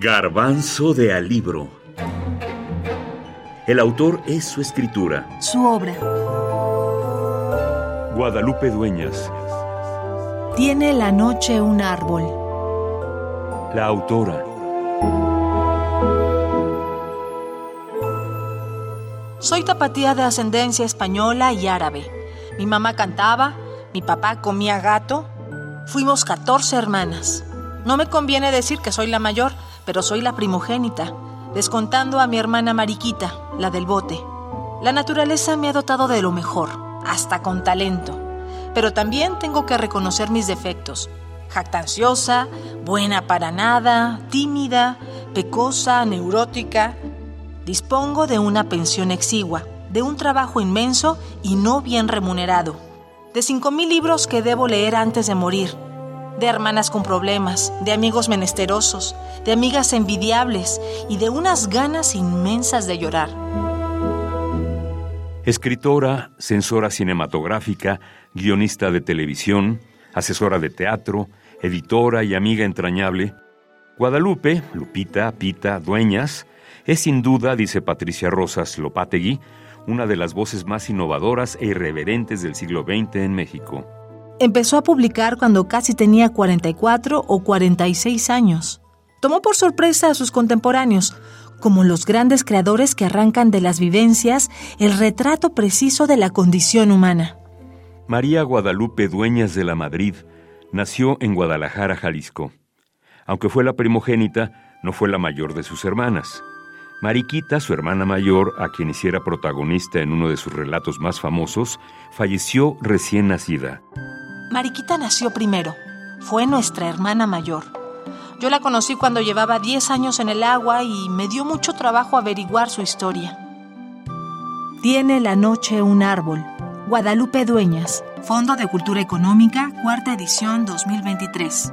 Garbanzo de Alibro. El autor es su escritura. Su obra. Guadalupe Dueñas. Tiene la noche un árbol. La autora. Soy tapatía de ascendencia española y árabe. Mi mamá cantaba, mi papá comía gato. Fuimos 14 hermanas. No me conviene decir que soy la mayor, pero soy la primogénita, descontando a mi hermana Mariquita, la del bote. La naturaleza me ha dotado de lo mejor, hasta con talento. Pero también tengo que reconocer mis defectos. Jactanciosa, buena para nada, tímida, pecosa, neurótica. Dispongo de una pensión exigua, de un trabajo inmenso y no bien remunerado, de cinco mil libros que debo leer antes de morir, de hermanas con problemas, de amigos menesterosos, de amigas envidiables y de unas ganas inmensas de llorar. Escritora, censora cinematográfica, guionista de televisión, asesora de teatro, editora y amiga entrañable, Guadalupe, Lupita, Pita, Dueñas, es sin duda, dice Patricia Rosas Lopategui, una de las voces más innovadoras e irreverentes del siglo XX en México. Empezó a publicar cuando casi tenía 44 o 46 años. Tomó por sorpresa a sus contemporáneos, como los grandes creadores que arrancan de las vivencias el retrato preciso de la condición humana. María Guadalupe Dueñas de la Madrid nació en Guadalajara, Jalisco. Aunque fue la primogénita, no fue la mayor de sus hermanas. Mariquita, su hermana mayor, a quien hiciera protagonista en uno de sus relatos más famosos, falleció recién nacida. Mariquita nació primero. Fue nuestra hermana mayor. Yo la conocí cuando llevaba 10 años en el agua y me dio mucho trabajo averiguar su historia. Tiene la noche un árbol. Guadalupe Dueñas. Fondo de Cultura Económica, cuarta edición 2023.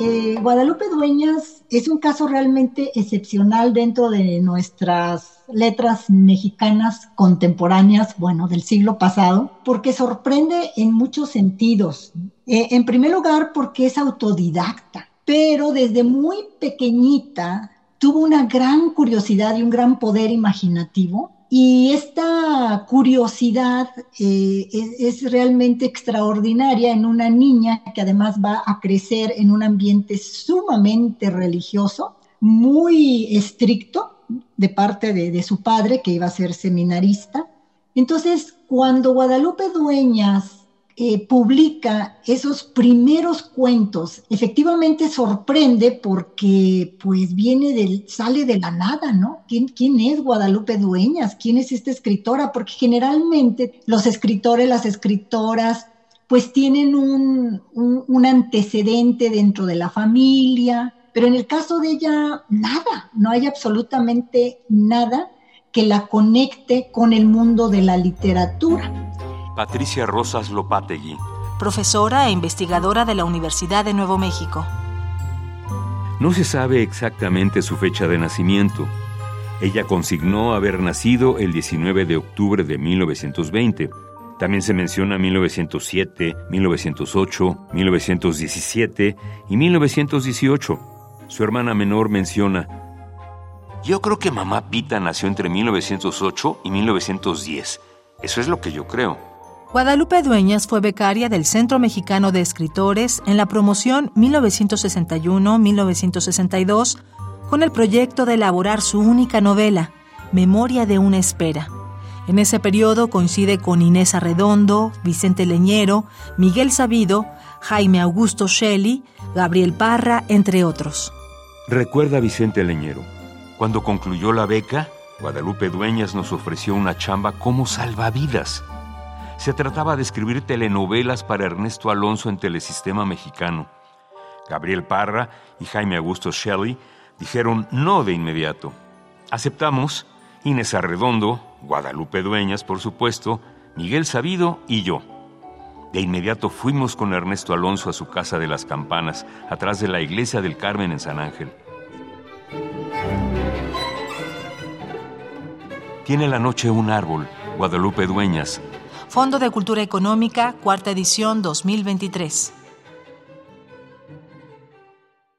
Eh, Guadalupe Dueñas es un caso realmente excepcional dentro de nuestras letras mexicanas contemporáneas, bueno, del siglo pasado, porque sorprende en muchos sentidos. Eh, en primer lugar, porque es autodidacta, pero desde muy pequeñita tuvo una gran curiosidad y un gran poder imaginativo y esta curiosidad eh, es, realmente extraordinaria en una niña que además va a crecer en un ambiente sumamente religioso, muy estricto de parte de su padre, que iba a ser seminarista. Entonces, cuando Guadalupe Dueñas eh, publica esos primeros cuentos, efectivamente sorprende porque pues viene del, sale de la nada, ¿no? ¿Quién, ¿Quién es Guadalupe Dueñas? ¿Quién es esta escritora? Porque generalmente los escritores, las escritoras, pues tienen un, un, un antecedente dentro de la familia, pero en el caso de ella, nada, no hay absolutamente nada que la conecte con el mundo de la literatura. Patricia Rosas Lopategui. Profesora e investigadora de la Universidad de Nuevo México. No se sabe exactamente su fecha de nacimiento. Ella consignó haber nacido el 19 de octubre de 1920. También se menciona 1907, 1908, 1917 y 1918. Su hermana menor menciona, yo creo que mamá Pita nació entre 1908 y 1910. Eso es lo que yo creo. Guadalupe Dueñas fue becaria del Centro Mexicano de Escritores en la promoción 1961-1962 con el proyecto de elaborar su única novela, Memoria de una espera. En ese periodo coincide con Inés Arredondo, Vicente Leñero, Miguel Sabido, Jaime Augusto Shelley, Gabriel Parra, entre otros. Recuerda Vicente Leñero, cuando concluyó la beca, Guadalupe Dueñas nos ofreció una chamba como salvavidas se trataba de escribir telenovelas para Ernesto Alonso en Telesistema Mexicano. Gabriel Parra y Jaime Augusto Shelley dijeron no de inmediato. Aceptamos Inés Arredondo, Guadalupe Dueñas, por supuesto, Miguel Sabido y yo. De inmediato fuimos con Ernesto Alonso a su casa de las campanas, atrás de la iglesia del Carmen en San Ángel. Tiene la noche un árbol, Guadalupe Dueñas, Fondo de Cultura Económica, cuarta edición 2023.